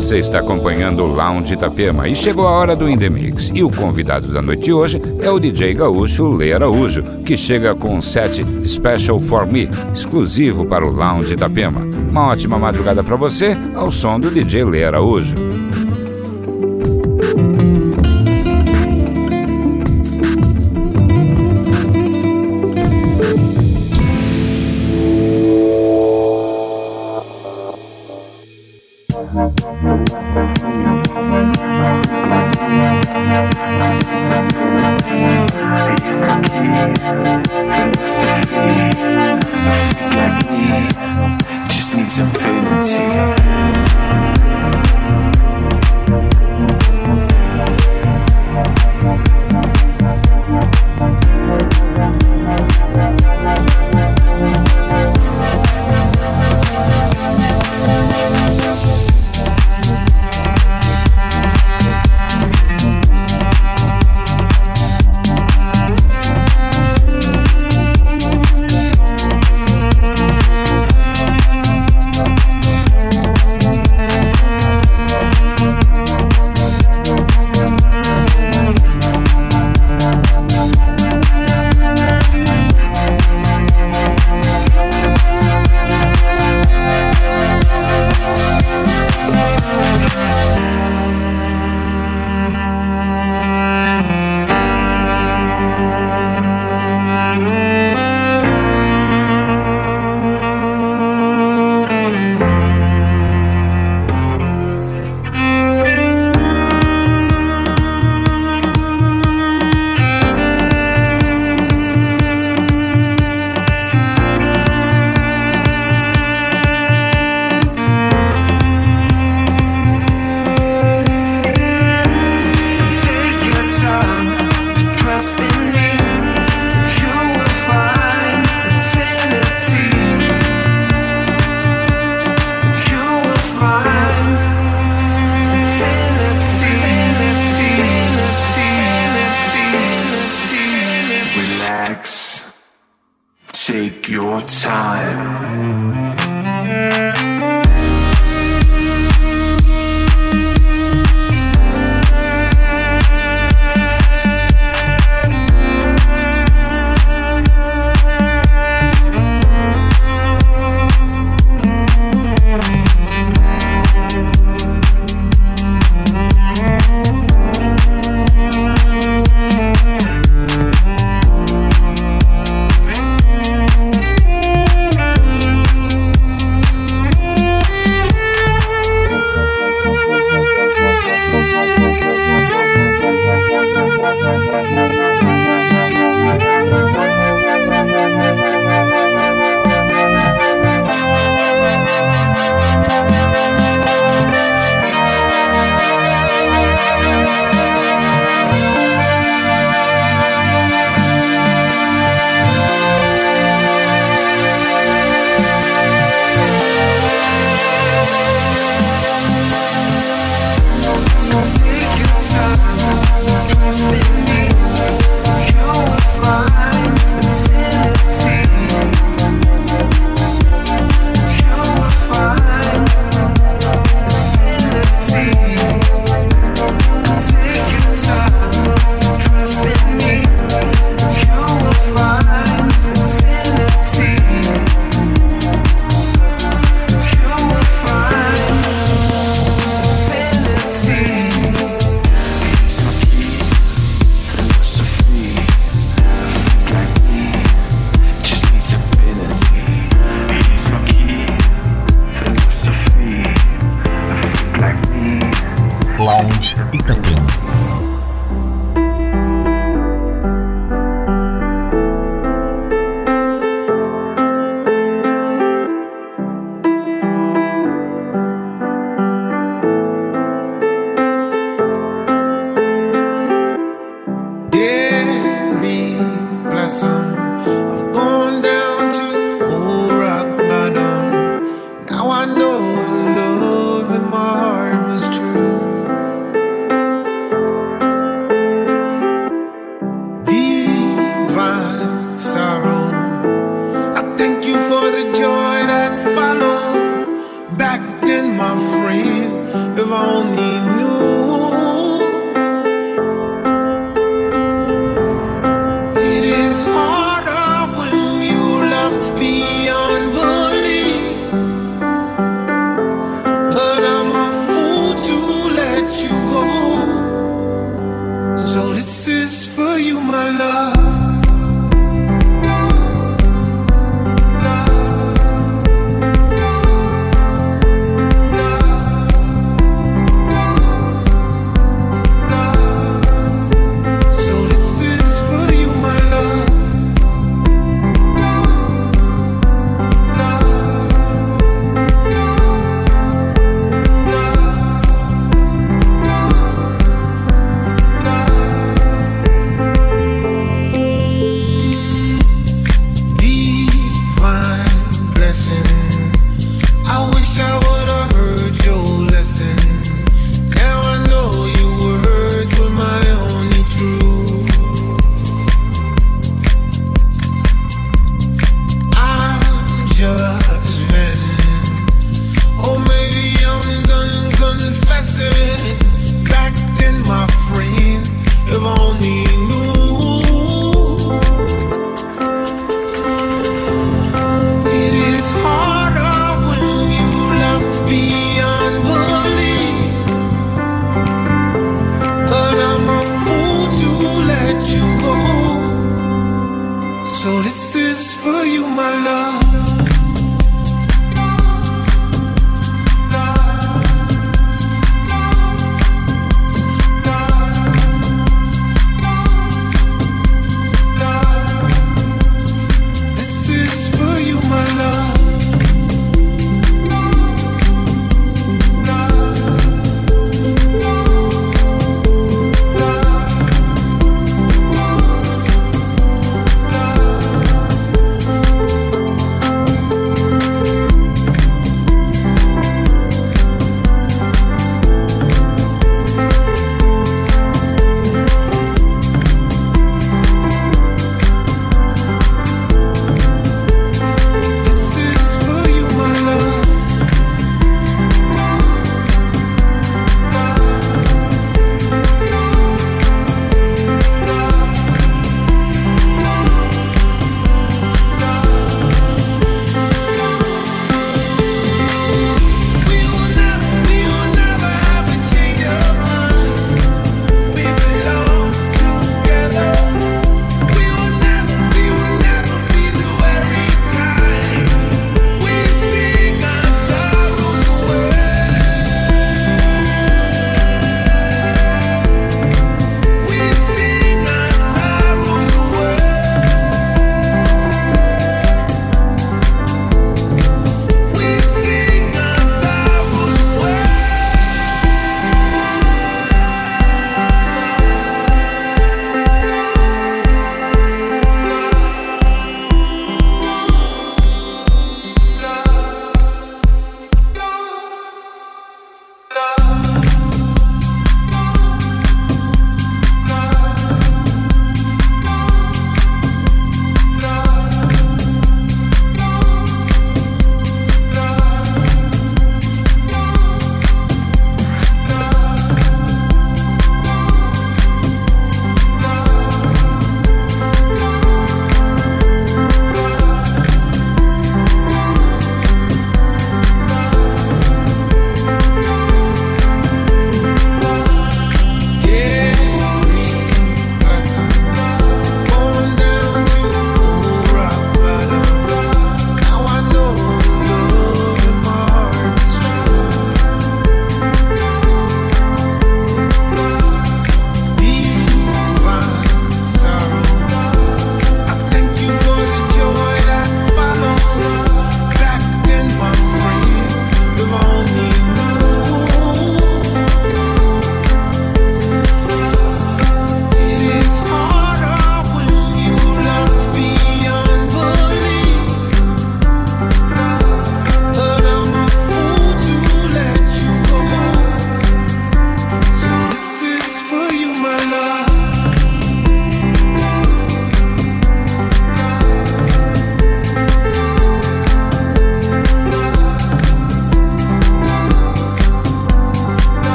Você está acompanhando o Lounge Itapema e chegou a hora do In The Mix. E o convidado da noite de hoje é o DJ gaúcho Lê Araújo, que chega com um set Special For Me, exclusivo para o Lounge Itapema. Uma ótima madrugada para você, ao som do DJ Lê Araújo.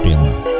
Itapema. I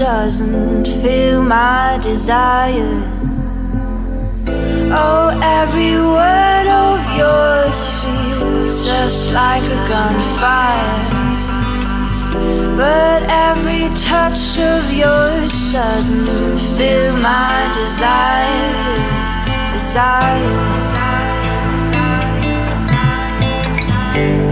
doesn't feel my desire. Oh, every word of yours feels just like a gunfire. But every touch of yours doesn't fill my desire. Desire. desire, desire, desire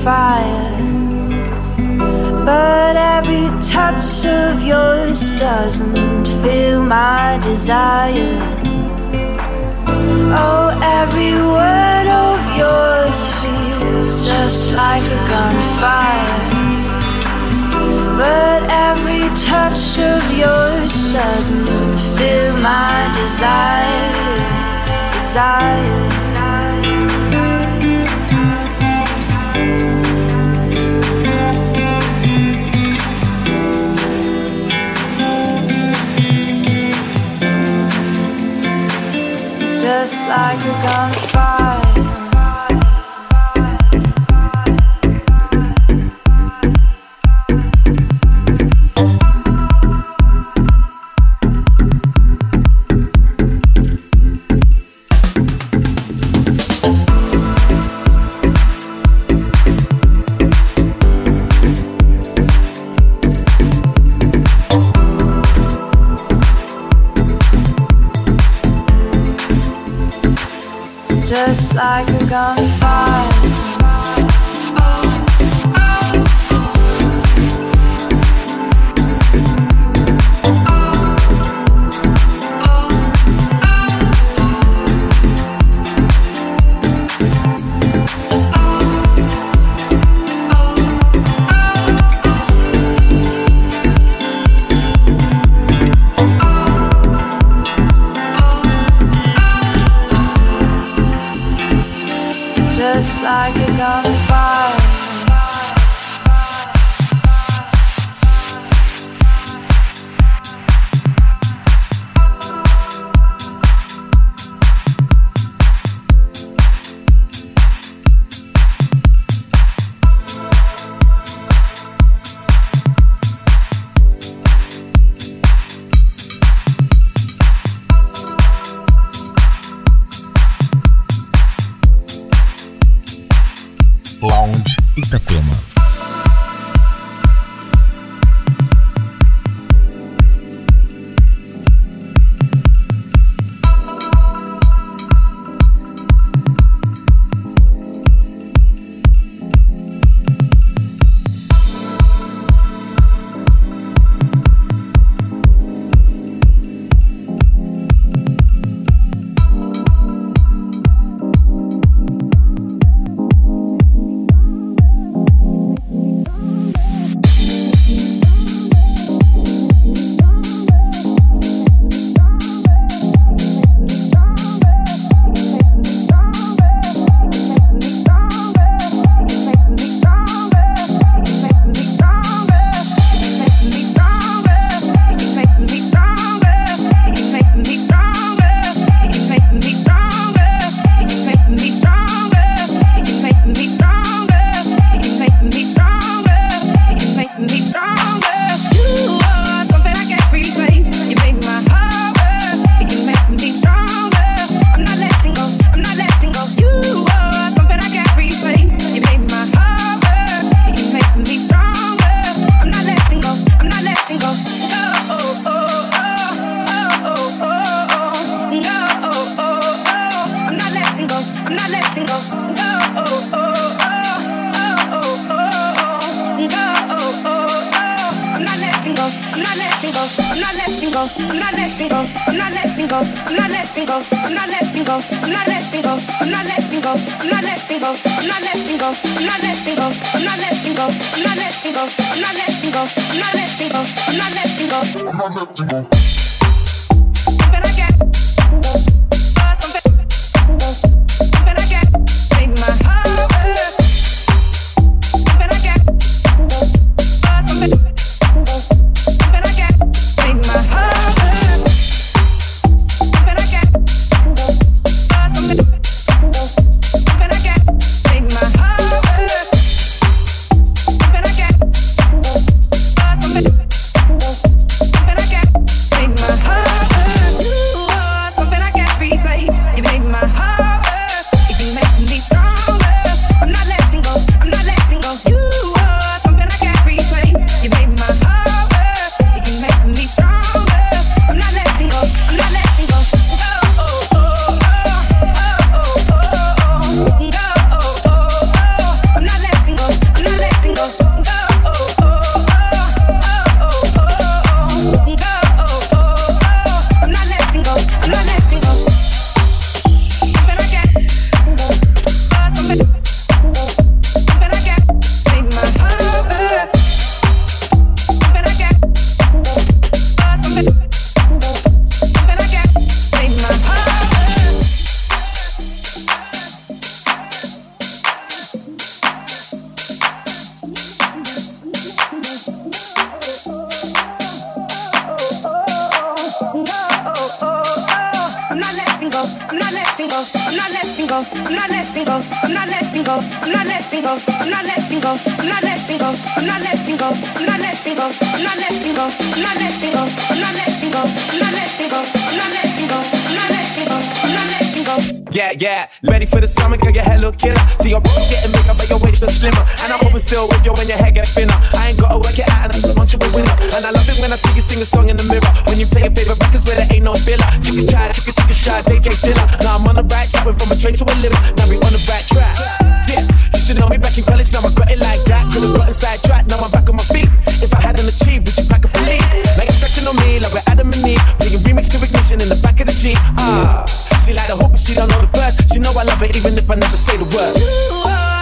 a gunfire. But every touch of yours doesn't fill my desire. Oh, every word of yours feels just like a gunfire. But every touch of yours doesn't fill my desire. Desire. Just like a gunfire. Like go, I'm not letting go, I'm not letting go, I'm not letting go, I'm not letting go, I'm not letting go, I'm not letting go, I'm not letting go, I'm not letting go, I'm not letting go, I'm not letting go, I'm not letting go, I'm not letting go, I'm not letting go, I'm not letting go, I'm not letting go, I'm not letting go. go. I'm not letting go. I'm not letting go. I'm not letting go. I'm not letting go. I'm not letting go. I'm not letting go. I'm not letting go. I'm not letting go. I'm not letting go. I'm not letting go. I'm not letting go. I'm not letting go. I'm not letting go. I'm not letting go. Yeah, yeah. Ready for the summer, girl, your hair look killer. See your body getting bigger, but your waist look slimmer. And I'm hoping still with you when your hair get thinner. I ain't gotta work it out, and I want you a winner. And I love it when I see you sing a song in the mirror. When you play your favorite records where there ain't no filler. Chicka chai, chicka chicka shy, DJ Dilla. Now I'm on the right track, went from a train to a living. Now we on the right track. Yeah, you should know me back in college, now I got it like that. Could've got inside track, now I'm back on my feet. If I hadn't achieved, would you pack a believe? Now you're scratching on me like we're Adam and Eve. Playing remix to ignition in the back of the Jeep. Ah. She like the hope, but she don't know the verse. She know I love it even if I never say the word.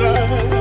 outside.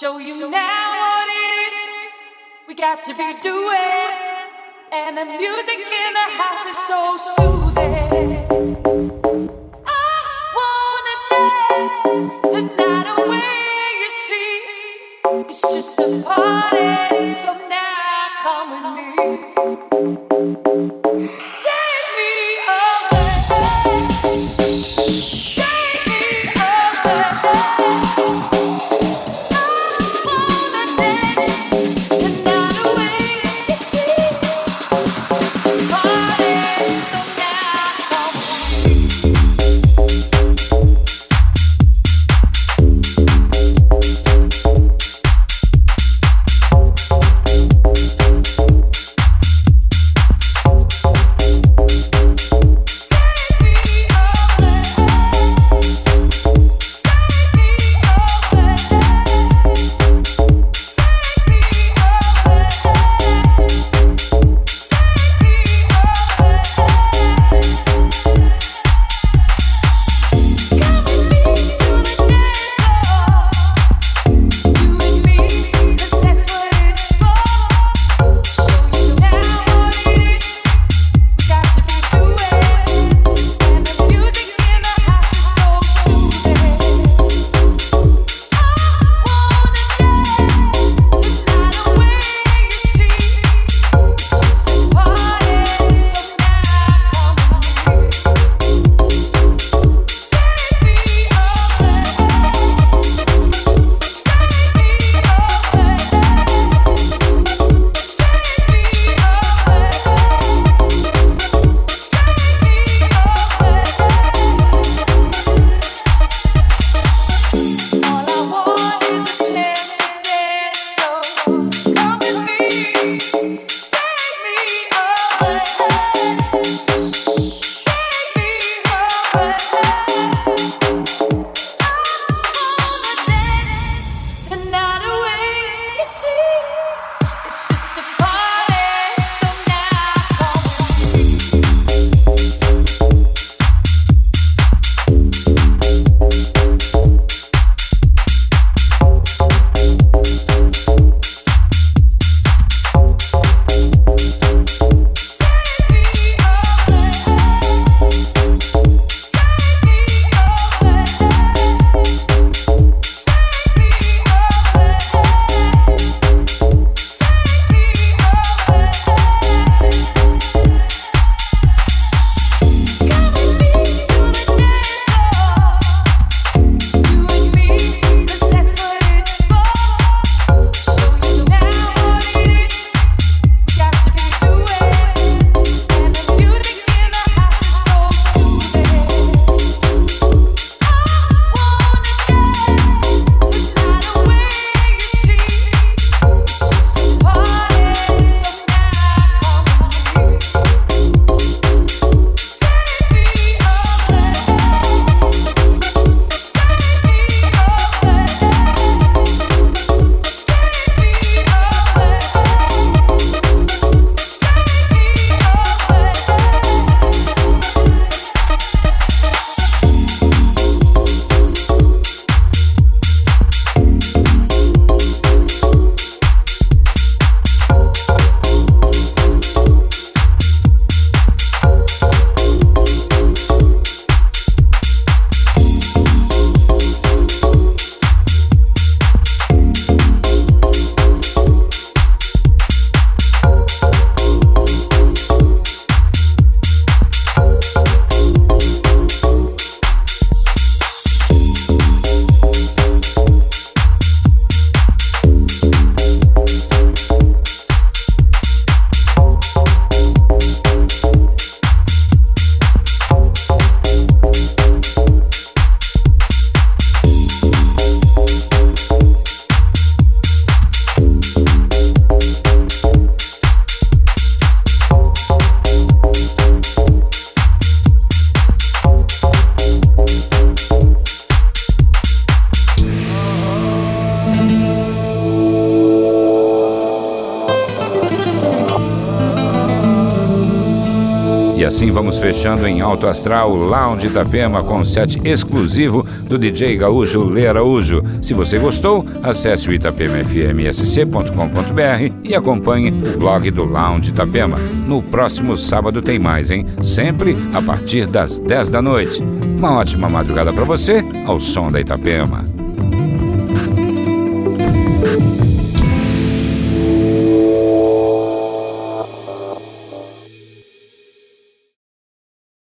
Show you now what it is we got to be doing. And the music in the house is so soothing. I wanna dance the night away, you see. It's just a party, so now come with me. Take me away. Fechando em Alto Astral Lounge Itapema com set exclusivo do DJ Gaúcho Lê Araújo. Se você gostou, acesse o itapemafmsc.com.br e acompanhe o blog do Lounge Itapema. No próximo sábado tem mais, hein? Sempre a partir das 10 da noite. Uma ótima madrugada para você, ao som da Itapema.